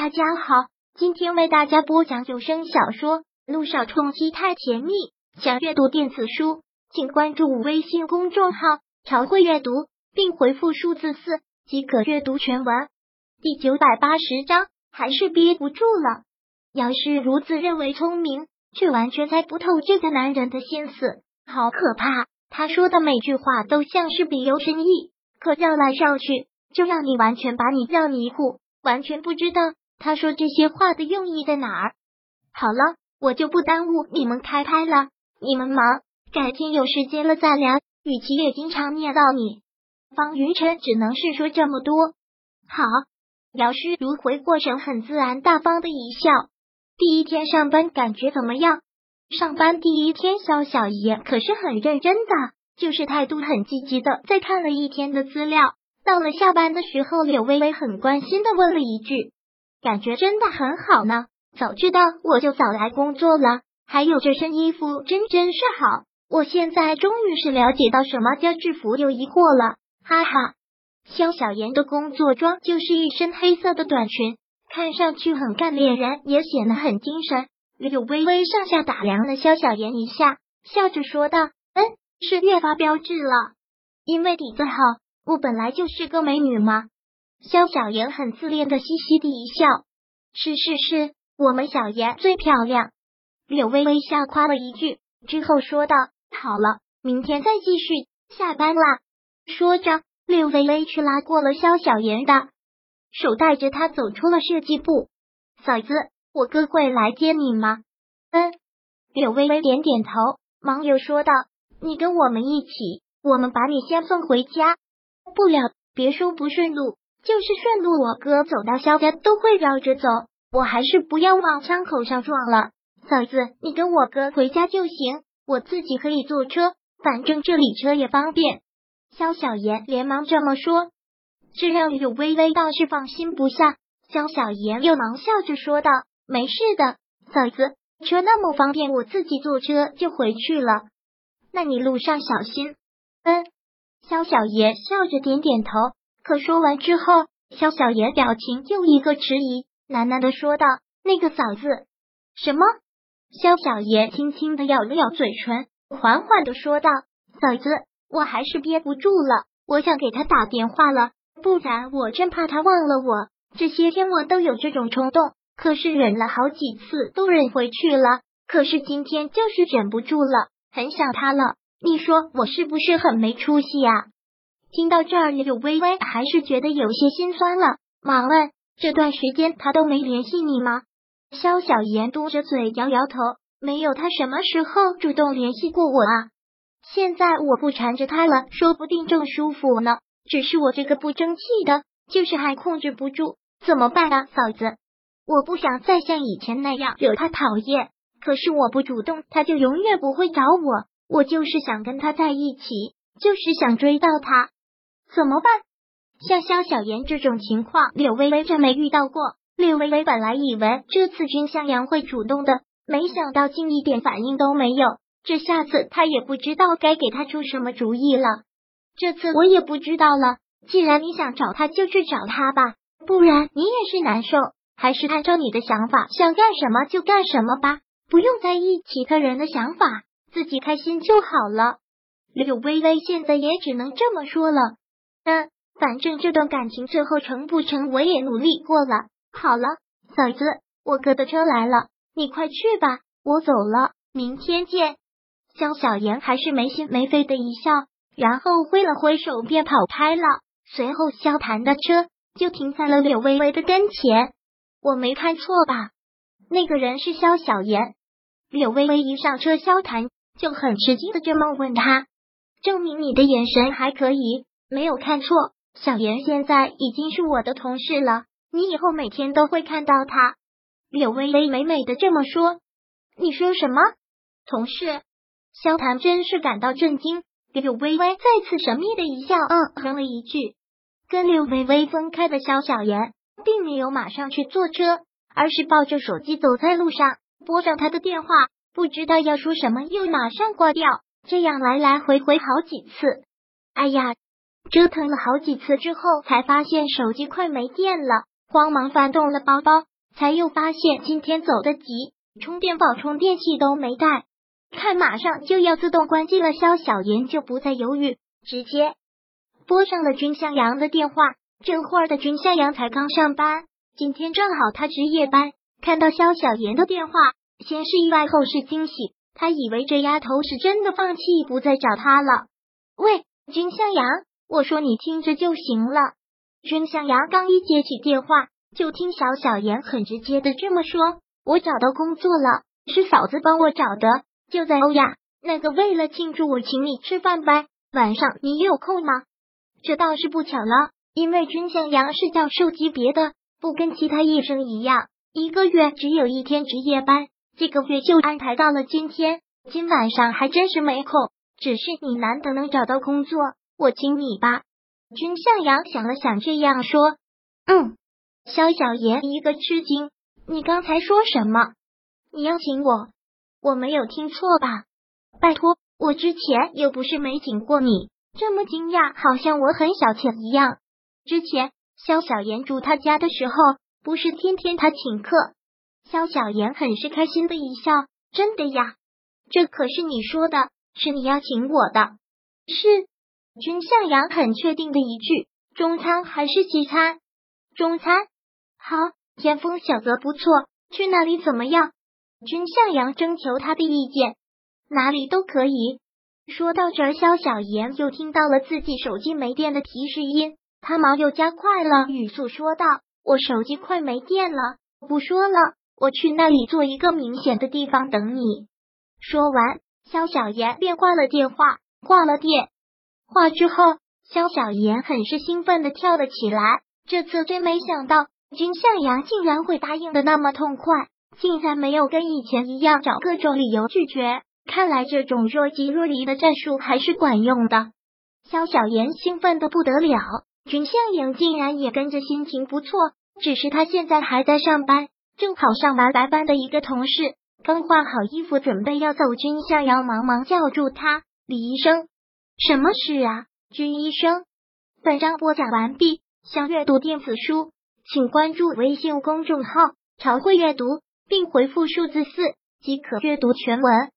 大家好，今天为大家播讲有声小说《路上冲击太甜蜜》。想阅读电子书，请关注微信公众号“朝会阅读”，并回复数字四即可阅读全文。第九百八十章，还是憋不住了。姚是如此认为聪明，却完全猜不透这个男人的心思，好可怕！他说的每句话都像是别有深意，可绕来绕去，就让你完全把你绕迷糊，完全不知道。他说这些话的用意在哪儿？好了，我就不耽误你们开拍了，你们忙，改天有时间了再聊。雨琦也经常念叨你，方云晨只能是说这么多。好，姚诗如回过神，很自然大方的一笑。第一天上班感觉怎么样？上班第一天，肖小爷可是很认真的，就是态度很积极的，在看了一天的资料。到了下班的时候，柳微微很关心的问了一句。感觉真的很好呢，早知道我就早来工作了。还有这身衣服真真是好，我现在终于是了解到什么叫制服有疑惑了，哈哈。肖小妍的工作装就是一身黑色的短裙，看上去很干练，人也显得很精神。柳微微上下打量了肖小妍一下，笑着说道：“嗯，是越发标致了，因为底子好。我本来就是个美女嘛。”肖小妍很自恋的嘻嘻地一笑，是是是，我们小妍最漂亮。柳微微笑夸了一句之后说道：“好了，明天再继续，下班啦。”说着，柳微微去拉过了肖小妍的手，带着她走出了设计部。嫂子，我哥会来接你吗？嗯。柳微微点点头，忙又说道：“你跟我们一起，我们把你先送回家。不了，别说不顺路。”就是顺路，我哥走到肖家都会绕着走，我还是不要往枪口上撞了。嫂子，你跟我哥回家就行，我自己可以坐车，反正这里车也方便。肖小妍连忙这么说，这让柳微微倒是放心不下。肖小妍又忙笑着说道：“没事的，嫂子，车那么方便，我自己坐车就回去了。那你路上小心。”嗯，肖小妍笑着点点头。可说完之后，肖小爷表情又一个迟疑，喃喃的说道：“那个嫂子，什么？”肖小爷轻轻的咬了咬嘴唇，缓缓的说道：“嫂子，我还是憋不住了，我想给他打电话了，不然我真怕他忘了我。这些天我都有这种冲动，可是忍了好几次都忍回去了，可是今天就是忍不住了，很想他了。你说我是不是很没出息呀？”听到这儿，柳微微还是觉得有些心酸了，忙问：“这段时间他都没联系你吗？”肖小妍嘟着嘴摇摇头：“没有，他什么时候主动联系过我啊？现在我不缠着他了，说不定正舒服呢。只是我这个不争气的，就是还控制不住，怎么办啊，嫂子？我不想再像以前那样惹他讨厌，可是我不主动，他就永远不会找我。我就是想跟他在一起，就是想追到他。”怎么办？像肖小妍这种情况，柳微微真没遇到过。柳微微本来以为这次君向阳会主动的，没想到竟一点反应都没有。这下子他也不知道该给他出什么主意了。这次我也不知道了。既然你想找他，就去找他吧。不然你也是难受。还是按照你的想法，想干什么就干什么吧，不用在意其他人的想法，自己开心就好了。柳微微现在也只能这么说了。嗯，反正这段感情最后成不成，我也努力过了。好了，嫂子，我哥的车来了，你快去吧，我走了，明天见。江小妍还是没心没肺的一笑，然后挥了挥手便跑开了。随后，萧谈的车就停在了柳微微的跟前。我没看错吧？那个人是萧小妍。柳微微一上车，萧谈就很吃惊的这么问他，证明你的眼神还可以。没有看错，小妍现在已经是我的同事了。你以后每天都会看到他。柳微微美美的这么说。你说什么？同事？萧谭真是感到震惊。柳微微再次神秘的一笑，嗯，哼了一句。跟柳微微分开的萧小妍，并没有马上去坐车，而是抱着手机走在路上，拨上他的电话，不知道要说什么，又马上挂掉，这样来来回回好几次。哎呀！折腾了好几次之后，才发现手机快没电了，慌忙翻动了包包，才又发现今天走得急，充电宝、充电器都没带。看马上就要自动关机了，肖小妍就不再犹豫，直接拨上了君向阳的电话。这会儿的君向阳才刚上班，今天正好他值夜班。看到肖小妍的电话，先是意外，后是惊喜。他以为这丫头是真的放弃不再找他了。喂，君向阳，我说你听着就行了。君向阳刚一接起电话，就听小小妍很直接的这么说：“我找到工作了，是嫂子帮我找的。”就在欧亚，那个为了庆祝我请你吃饭呗，晚上你有空吗？这倒是不巧了，因为君向阳是教授级别的，不跟其他医生一样，一个月只有一天值夜班，这个月就安排到了今天。今晚上还真是没空，只是你难得能找到工作，我请你吧。君向阳想了想，这样说：“嗯。”肖小妍一个吃惊，你刚才说什么？你要请我？我没有听错吧？拜托，我之前又不是没请过你，这么惊讶，好像我很小气一样。之前肖小妍住他家的时候，不是天天他请客。肖小妍很是开心的一笑，真的呀？这可是你说的，是你要请我的。是君向阳很确定的一句：中餐还是西餐？中餐。好，天风小泽不错，去那里怎么样？君向阳征求他的意见，哪里都可以。说到这儿，肖小妍又听到了自己手机没电的提示音，他忙又加快了语速说道：“我手机快没电了，不说了，我去那里做一个明显的地方等你。”说完，肖小妍便挂了电话，挂了电话之后，肖小妍很是兴奋的跳了起来。这次真没想到，君向阳竟然会答应的那么痛快。竟然没有跟以前一样找各种理由拒绝，看来这种若即若离的战术还是管用的。肖小妍兴奋的不得了，君向阳竟然也跟着心情不错。只是他现在还在上班，正好上完白班的一个同事刚换好衣服准备要走，君向阳忙忙叫住他：“李医生，什么事啊？”君医生，本章播讲完毕。想阅读电子书，请关注微信公众号“朝会阅读”。并回复数字四即可阅读全文。